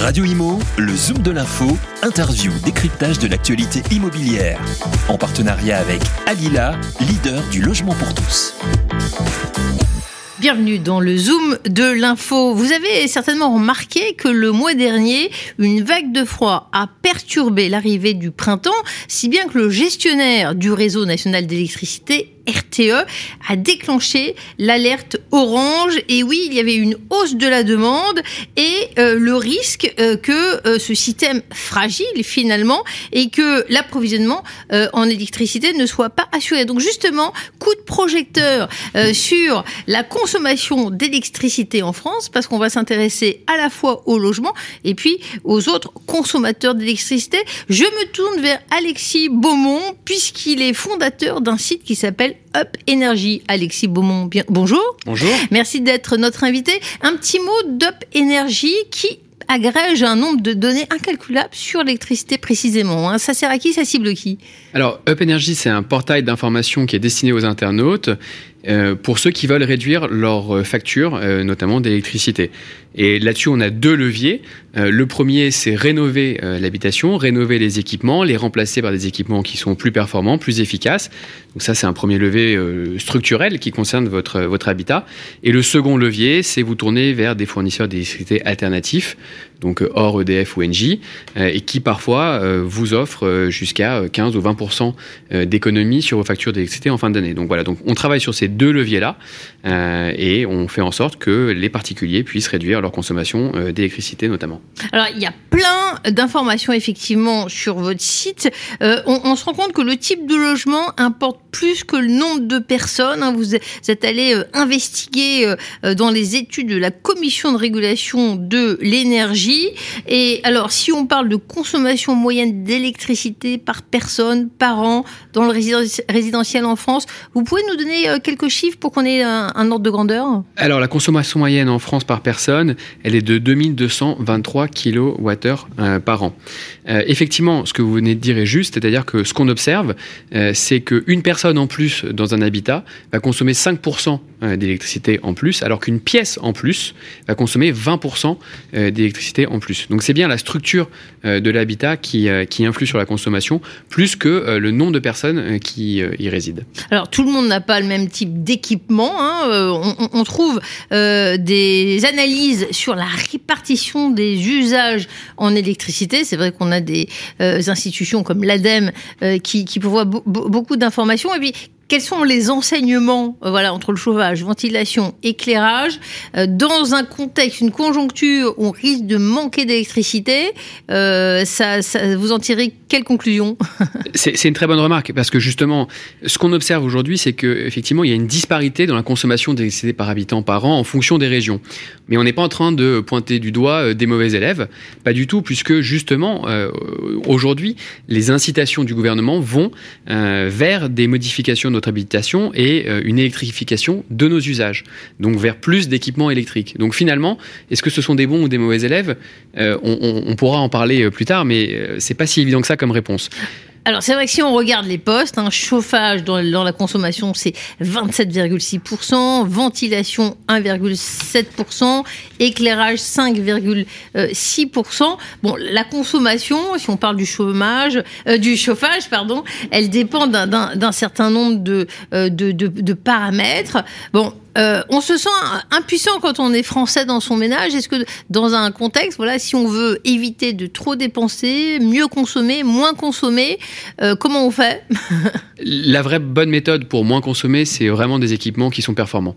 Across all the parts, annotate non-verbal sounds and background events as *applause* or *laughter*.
Radio Imo, le Zoom de l'info, interview, décryptage de l'actualité immobilière. En partenariat avec Alila, leader du logement pour tous. Bienvenue dans le Zoom de l'info. Vous avez certainement remarqué que le mois dernier, une vague de froid a perturbé l'arrivée du printemps, si bien que le gestionnaire du réseau national d'électricité RTE a déclenché l'alerte orange. Et oui, il y avait une hausse de la demande et euh, le risque euh, que euh, ce système fragile finalement et que l'approvisionnement en électricité ne soit pas assuré. Donc justement, coup de projecteur sur la consommation d'électricité en France parce qu'on va s'intéresser à la fois au logement et puis aux autres consommateurs d'électricité. Je me tourne vers Alexis Beaumont puisqu'il est fondateur d'un site qui s'appelle Up Energy. Alexis Beaumont, bien, bonjour. Bonjour. Merci d'être notre invité. Un petit mot d'Up Energy qui agrège un nombre de données incalculables sur l'électricité précisément. Hein. Ça sert à qui Ça cible qui? Alors, Up Energy, c'est un portail d'information qui est destiné aux internautes euh, pour ceux qui veulent réduire leurs factures, euh, notamment d'électricité. Et là-dessus, on a deux leviers. Euh, le premier, c'est rénover l'habitation, rénover les équipements, les remplacer par des équipements qui sont plus performants, plus efficaces. Donc ça, c'est un premier levier structurel qui concerne votre, votre habitat. Et le second levier, c'est vous tourner vers des fournisseurs d'électricité alternatifs, donc hors EDF ou Engie, et qui parfois vous offrent jusqu'à 15 ou 20% d'économie sur vos factures d'électricité en fin d'année. Donc voilà, donc on travaille sur ces deux leviers-là euh, et on fait en sorte que les particuliers puissent réduire leur consommation euh, d'électricité notamment. Alors il y a plein d'informations effectivement sur votre site. Euh, on, se rend compte que le type de logement importe plus que le nombre de personnes. Hein. Vous êtes allé investiguer dans les études de la Commission de régulation de l'énergie. Et alors si on parle de consommation moyenne d'électricité par personne par an dans le résidentiel en France, vous pouvez nous donner quelques chiffres pour qu'on ait un, ordre de grandeur? Alors, la consommation moyenne en France par personne, elle est de 2223 kWh euh, par an. Euh, effectivement, ce que vous venez de dire est juste, c'est-à-dire que ce qu'on observe, euh, c'est qu'une personne en plus dans un habitat va consommer 5% d'électricité en plus, alors qu'une pièce en plus va consommer 20% d'électricité en plus. Donc, c'est bien la structure de l'habitat qui, qui influe sur la consommation, plus que le nombre de personnes qui y résident. Alors, tout le monde n'a pas le même type d'équipement. Hein. Euh, on, trouve euh, des analyses sur la répartition des usages en électricité. C'est vrai qu'on a des euh, institutions comme l'ADEME qui, qui pourvoient beaucoup d'informations. Et puis, quels sont les enseignements euh, voilà, entre le chauffage, ventilation, éclairage euh, Dans un contexte, une conjoncture où on risque de manquer d'électricité, euh, ça, vous en tirez quelle conclusion? C'est une très bonne remarque, parce que justement, ce qu'on observe aujourd'hui, c'est qu'effectivement, il y a une disparité dans la consommation d'électricité par habitant par an en fonction des régions. Mais on n'est pas en train de pointer du doigt des mauvais élèves, pas du tout, puisque justement, aujourd'hui, les incitations du gouvernement vont vers des modifications notre habitation et euh, une électrification de nos usages, donc vers plus d'équipements électriques. Donc finalement, est-ce que ce sont des bons ou des mauvais élèves? Euh, on, pourra en parler euh, plus tard, mais c'est pas si évident que ça comme réponse. Alors c'est vrai que si on regarde les postes, un chauffage dans, la consommation c'est 27,6%, ventilation 1,7%, éclairage 5,6%. Bon, la consommation, si on parle du chômage, euh, du chauffage, pardon, elle dépend d'un certain nombre de, euh, de, de paramètres. Bon, euh, on se sent impuissant quand on est français dans son ménage. Est-ce que dans un contexte, voilà, si on veut éviter de trop dépenser, mieux consommer, moins consommer, euh, comment on fait *laughs* La vraie bonne méthode pour moins consommer, c'est vraiment des équipements qui sont performants.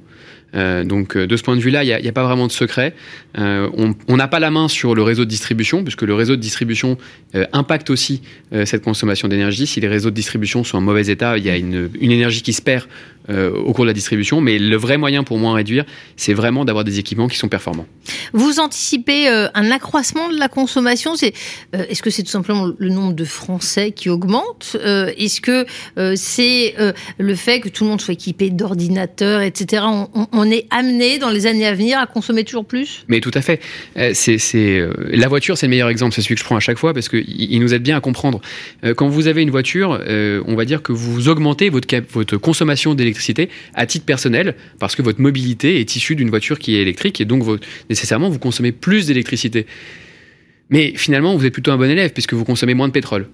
Euh, donc de ce point de vue-là, il n'y a, pas vraiment de secret. on n'a pas la main sur le réseau de distribution, puisque le réseau de distribution impacte aussi cette consommation d'énergie. Si les réseaux de distribution sont en mauvais état, il y a une, une énergie qui se perd au cours de la distribution. Mais le vrai moyen pour moins réduire, c'est vraiment d'avoir des équipements qui sont performants. Vous anticipez euh, un accroissement de la consommation euh, est-ce que c'est tout simplement le nombre de Français qui augmente euh, Est-ce que c'est le fait que tout le monde soit équipé d'ordinateurs, etc. On, est amené dans les années à venir à consommer toujours plus? Mais tout à fait. c'est la voiture, c'est le meilleur exemple. C'est celui que je prends à chaque fois parce qu'il il nous aide bien à comprendre. quand vous avez une voiture, on va dire que vous augmentez votre, votre consommation d'électricité à titre personnel parce que votre mobilité est issue d'une voiture qui est électrique et donc nécessairement vous consommez plus d'électricité. Mais finalement, vous êtes plutôt un bon élève puisque vous consommez moins de pétrole.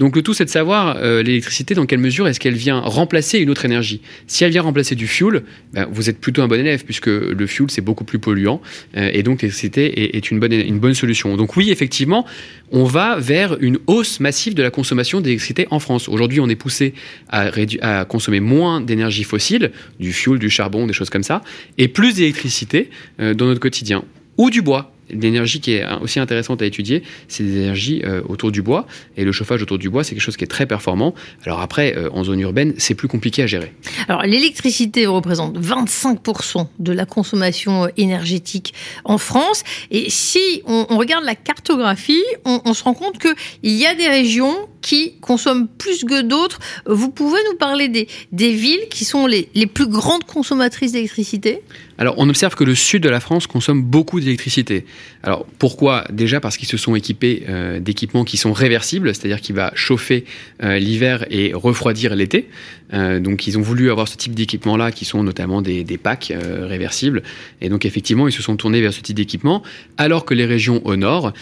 Donc le tout, c'est de savoir euh, l'électricité, dans quelle mesure est-ce qu'elle vient remplacer une autre énergie. Si elle vient remplacer du fuel, ben, vous êtes plutôt un bon élève, puisque le fuel, c'est beaucoup plus polluant, euh, et donc l'électricité est, une, bonne, solution. Donc oui, effectivement, on va vers une hausse massive de la consommation d'électricité en France. Aujourd'hui, on est poussé à, à consommer moins d'énergie fossile, du fuel, du charbon, des choses comme ça, et plus d'électricité euh, dans notre quotidien, ou du bois l'énergie qui est aussi intéressante à étudier, c'est des énergies euh, autour du bois. Et le chauffage autour du bois, c'est quelque chose qui est très performant. Alors après, euh, en zone urbaine, c'est plus compliqué à gérer. Alors l'électricité représente 25% de la consommation euh, énergétique en France. Et si on, regarde la cartographie, on, on se rend compte qu'il y a des régions qui consomment plus que d'autres. Vous pouvez nous parler des, villes qui sont les, les plus grandes consommatrices d'électricité? Alors, on observe que le sud de la France consomme beaucoup d'électricité. Alors, pourquoi? Déjà parce qu'ils se sont équipés euh, d'équipements qui sont réversibles, c'est-à-dire qui va chauffer euh, l'hiver et refroidir l'été. Euh, donc, ils ont voulu avoir ce type d'équipement-là, qui sont notamment des, packs réversibles. Et donc, effectivement, ils se sont tournés vers ce type d'équipement, alors que les régions au nord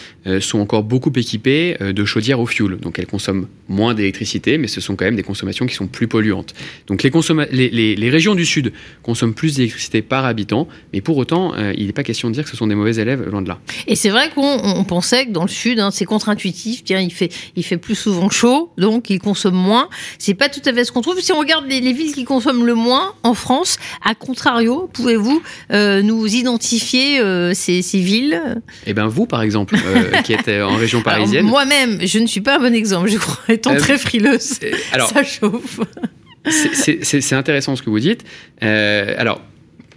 sont encore beaucoup équipées de chaudières au fioul. Donc, elles consomment moins d'électricité, mais ce sont quand même des consommations qui sont plus polluantes. Donc les, régions du Sud consomment plus d'électricité par habitant, mais pour autant, euh, il n'est pas question de dire que ce sont des mauvais élèves, loin de là. Et c'est vrai qu'on pensait que dans le Sud, hein, c'est contre-intuitif, tiens, il fait, plus souvent chaud, donc il consomme moins. C'est pas tout à fait ce qu'on trouve. Regarde les, villes qui consomment le moins en France, à contrario, pouvez-vous euh, nous identifier euh, ces, villes? Eh bien vous, par exemple, *laughs* qui êtes en région parisienne. Moi-même, je ne suis pas un bon exemple étant euh, très frileuse. Euh, alors, ça chauffe. C'est intéressant ce que vous dites. Euh, alors,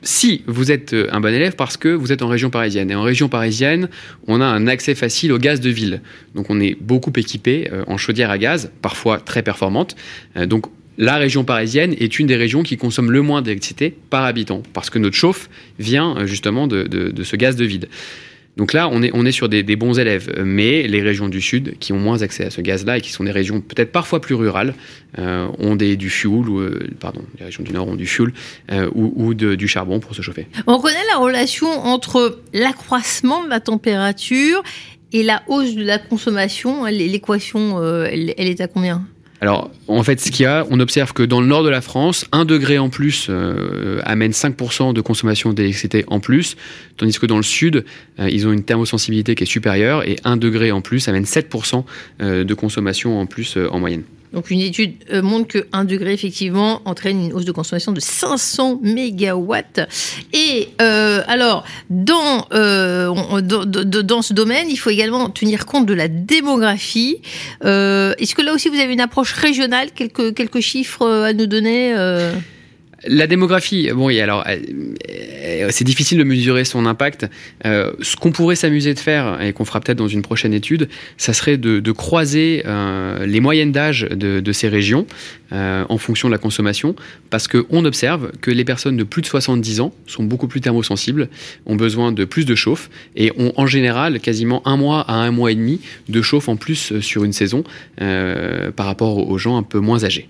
si vous êtes un bon élève parce que vous êtes en région parisienne. Et en région parisienne, on a un accès facile au gaz de ville. Donc on est beaucoup équipé en chaudière à gaz, parfois très performante. donc la région parisienne est une des régions qui consomme le moins d'électricité par habitant, parce que notre chauffe vient justement de, ce gaz de vide. Donc là, on est, sur des, bons élèves. Mais les régions du Sud, qui ont moins accès à ce gaz-là et qui sont des régions peut-être parfois plus rurales, euh, ont des, du fuel, ou, euh, pardon, les régions du Nord ont du fuel euh, ou, du charbon pour se chauffer. On connaît la relation entre l'accroissement de la température et la hausse de la consommation. L'équation, elle est à combien? Alors, en fait, ce qu'il y a, on observe que dans le nord de la France, un degré en plus euh, amène 5% de consommation d'électricité en plus, tandis que dans le sud, euh, ils ont une thermosensibilité qui est supérieure et un degré en plus amène 7% euh, de consommation en plus en moyenne. Donc une étude euh, montre que 1 degré effectivement entraîne une hausse de consommation de 500 mégawatts. Et euh, alors dans, euh, dans ce domaine, il faut également tenir compte de la démographie. Est-ce que là aussi vous avez une approche régionale, quelques chiffres à nous donner la démographie, bon, alors, euh, euh, c'est difficile de mesurer son impact. Euh, ce qu'on pourrait s'amuser de faire, et qu'on fera peut-être dans une prochaine étude, ça serait de, croiser les moyennes d'âge de, ces régions en fonction de la consommation, parce qu'on observe que les personnes de plus de 70 ans sont beaucoup plus thermosensibles, ont besoin de plus de chauffe, et ont en général quasiment un mois à un mois et demi de chauffe en plus sur une saison par rapport aux gens un peu moins âgés.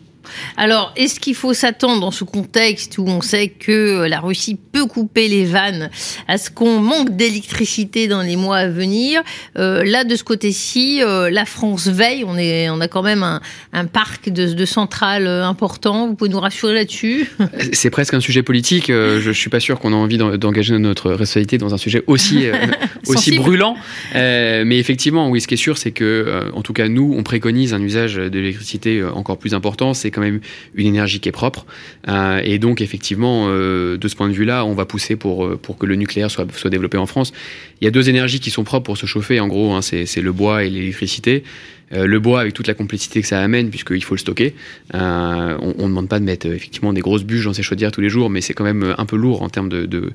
Alors, est-ce qu'il faut s'attendre dans ce contexte où on sait que la Russie peut couper les vannes à ce qu'on manque d'électricité dans les mois à venir euh, Là, de ce côté-ci, euh, la France veille. On, est, on a quand même un, parc de, centrales important. Vous pouvez nous rassurer là-dessus? C'est presque un sujet politique. Euh, je ne suis pas sûr qu'on a envie d'engager notre responsabilité dans un sujet aussi, *laughs* aussi brûlant. mais effectivement, oui, ce qui est sûr, c'est que, en tout cas, nous, on préconise un usage de l'électricité encore plus important. C'est quand même une énergie qui est propre. Euh, et donc, effectivement, euh, de ce point de vue-là, on va pousser pour, euh, pour que le nucléaire soit, soit développé en France. Il y a deux énergies qui sont propres pour se chauffer, en gros, hein, c'est le bois et l'électricité. Euh, le bois avec toute la complexité que ça amène, puisqu'il faut le stocker. Euh, on ne demande pas de mettre euh, effectivement des grosses bûches dans ces chaudières tous les jours, mais c'est quand même un peu lourd en termes de, de,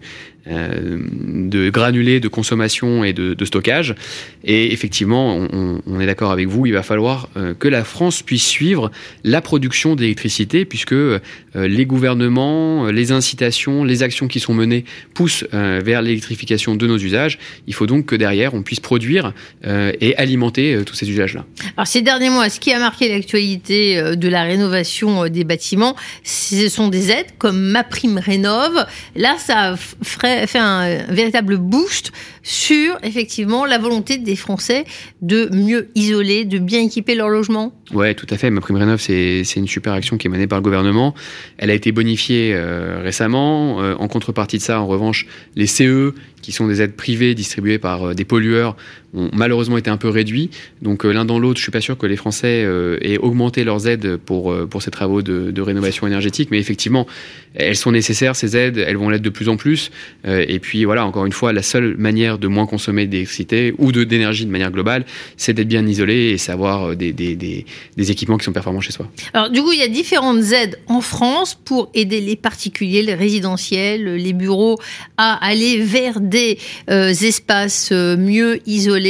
de granulés, de consommation et de, stockage. Et effectivement, on, on est d'accord avec vous, il va falloir que la France puisse suivre la production d'électricité, puisque les gouvernements, les incitations, les actions qui sont menées poussent vers l'électrification de nos usages. Il faut donc que derrière, on puisse produire et alimenter tous ces usages-là. Alors ces derniers mois, ce qui a marqué l'actualité de la rénovation des bâtiments, ce sont des aides comme Ma Prime Rénove. Là, ça fait un véritable boost sur effectivement la volonté des Français de mieux isoler, de bien équiper leur logement Ouais, tout à fait. Ma prime rénov, c'est une super action qui est menée par le gouvernement. Elle a été bonifiée euh, récemment. Euh, en contrepartie de ça, en revanche, les CE, qui sont des aides privées distribuées par euh, des pollueurs, ont malheureusement été un peu réduits. Donc l'un dans l'autre, je suis pas sûr que les Français aient augmenté leurs aides pour, pour ces travaux de, rénovation énergétique. Mais effectivement, elles sont nécessaires, ces aides. Elles vont l'être de plus en plus. et puis voilà, encore une fois, la seule manière de moins consommer d'électricité ou d'énergie de, manière globale, c'est d'être bien isolé et savoir des, des, équipements qui sont performants chez soi. Alors du coup, il y a différentes aides en France pour aider les particuliers, les résidentiels, les bureaux à aller vers des euh, espaces euh, mieux isolés,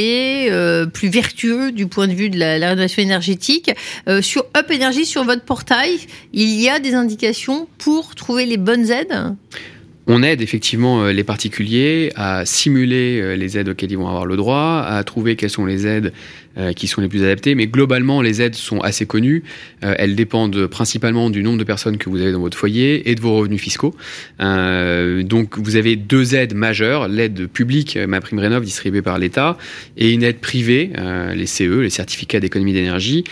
euh, plus vertueux du point de vue de la, la rénovation énergétique. sur Up Energy, sur votre portail, il y a des indications pour trouver les bonnes aides? On aide effectivement les particuliers à simuler les aides auxquelles ils vont avoir le droit, à trouver quelles sont les aides euh, qui sont les plus adaptés. Mais globalement, les aides sont assez connues. Euh, elles dépendent principalement du nombre de personnes que vous avez dans votre foyer et de vos revenus fiscaux. Euh, donc, vous avez deux aides majeures l'aide publique, ma prime rénov, distribuée par l'État, et une aide privée, les CE, les certificats d'économie d'énergie,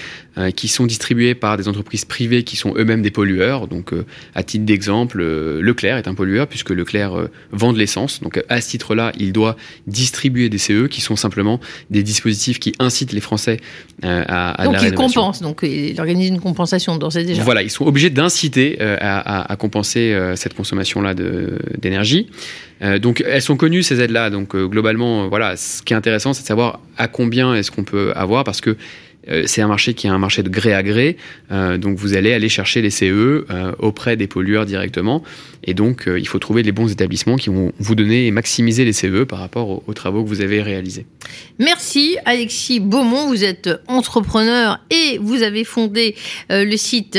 qui sont distribués par des entreprises privées qui sont eux-mêmes des pollueurs. Donc, à titre d'exemple, Leclerc est un pollueur puisque Leclerc vend de l'essence. Donc, à ce titre-là, il doit distribuer des CE qui sont simplement des dispositifs qui incitent les Français euh, à, à, donc ils compensent, donc ils organisent une compensation dans ces déjà. Voilà, ils sont obligés d'inciter euh, à, compenser euh, cette consommation-là d'énergie. donc elles sont connues ces aides-là. Donc globalement, voilà, ce qui est intéressant, c'est de savoir à combien est-ce qu'on peut avoir, parce que c'est un marché qui est un marché de gré à gré. Euh, donc vous allez aller chercher les CE euh, auprès des pollueurs directement. Et donc il faut trouver les bons établissements qui vont vous donner et maximiser les CE par rapport aux, travaux que vous avez réalisés. Merci Alexis Beaumont. Vous êtes entrepreneur et vous avez fondé le site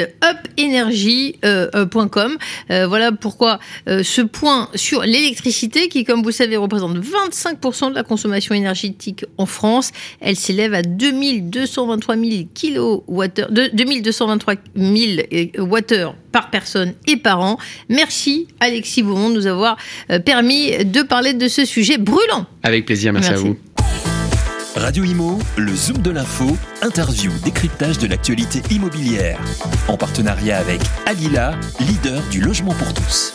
upenergy.com. voilà pourquoi ce point sur l'électricité qui, comme vous savez, représente 25% de la consommation énergétique en France. Elle s'élève à 2220 2223 000 2223 000 watts par personne et par an. Merci Alexis Beaumont de nous avoir euh, permis de parler de ce sujet brûlant. Avec plaisir, merci, à vous. Radio Imo, le Zoom de l'info, interview, décryptage de l'actualité immobilière. En partenariat avec Alila, leader du logement pour tous.